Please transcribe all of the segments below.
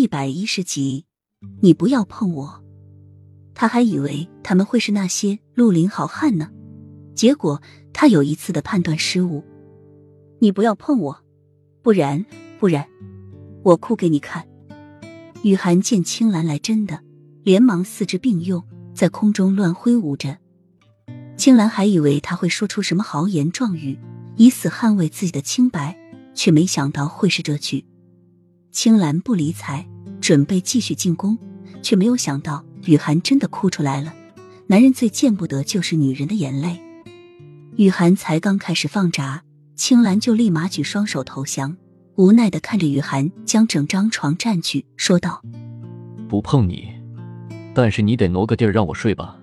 一百一十集，你不要碰我。他还以为他们会是那些绿林好汉呢，结果他有一次的判断失误。你不要碰我，不然不然，我哭给你看。雨涵见青兰来真的，连忙四肢并用，在空中乱挥舞着。青兰还以为他会说出什么豪言壮语，以死捍卫自己的清白，却没想到会是这句。青兰不理睬，准备继续进攻，却没有想到雨涵真的哭出来了。男人最见不得就是女人的眼泪。雨涵才刚开始放闸，青兰就立马举双手投降。无奈的看着雨涵将整张床占据，说道：“不碰你，但是你得挪个地儿让我睡吧。”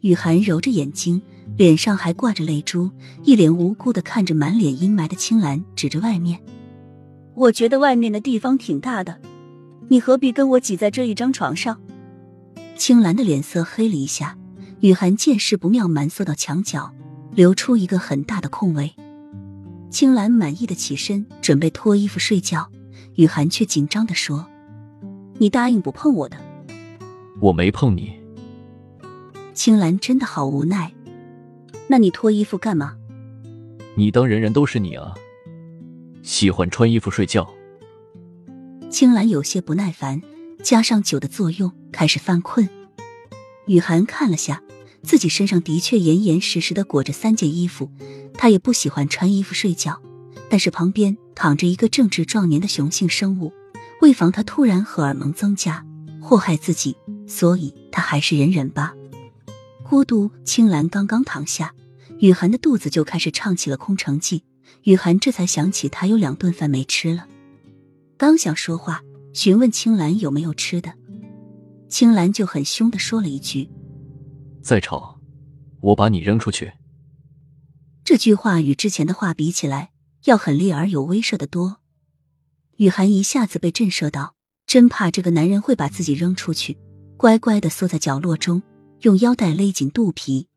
雨涵揉着眼睛，脸上还挂着泪珠，一脸无辜的看着满脸阴霾的青兰，指着外面：“我觉得外面的地方挺大的，你何必跟我挤在这一张床上？”青兰的脸色黑了一下，雨涵见势不妙，蛮缩到墙角，留出一个很大的空位。青兰满意的起身，准备脱衣服睡觉。雨涵却紧张的说：“你答应不碰我的。”我没碰你。青兰真的好无奈。那你脱衣服干嘛？你当人人都是你啊？喜欢穿衣服睡觉？青兰有些不耐烦，加上酒的作用，开始犯困。雨涵看了下，自己身上的确严严实实的裹着三件衣服。他也不喜欢穿衣服睡觉，但是旁边躺着一个正值壮年的雄性生物，为防他突然荷尔蒙增加祸害自己，所以他还是忍忍吧。孤独青兰刚刚躺下，雨涵的肚子就开始唱起了空城计。雨涵这才想起他有两顿饭没吃了，刚想说话询问青兰有没有吃的，青兰就很凶的说了一句：“再吵，我把你扔出去。”这句话与之前的话比起来，要狠厉而有威慑的多。雨涵一下子被震慑到，真怕这个男人会把自己扔出去，乖乖的缩在角落中，用腰带勒紧肚皮，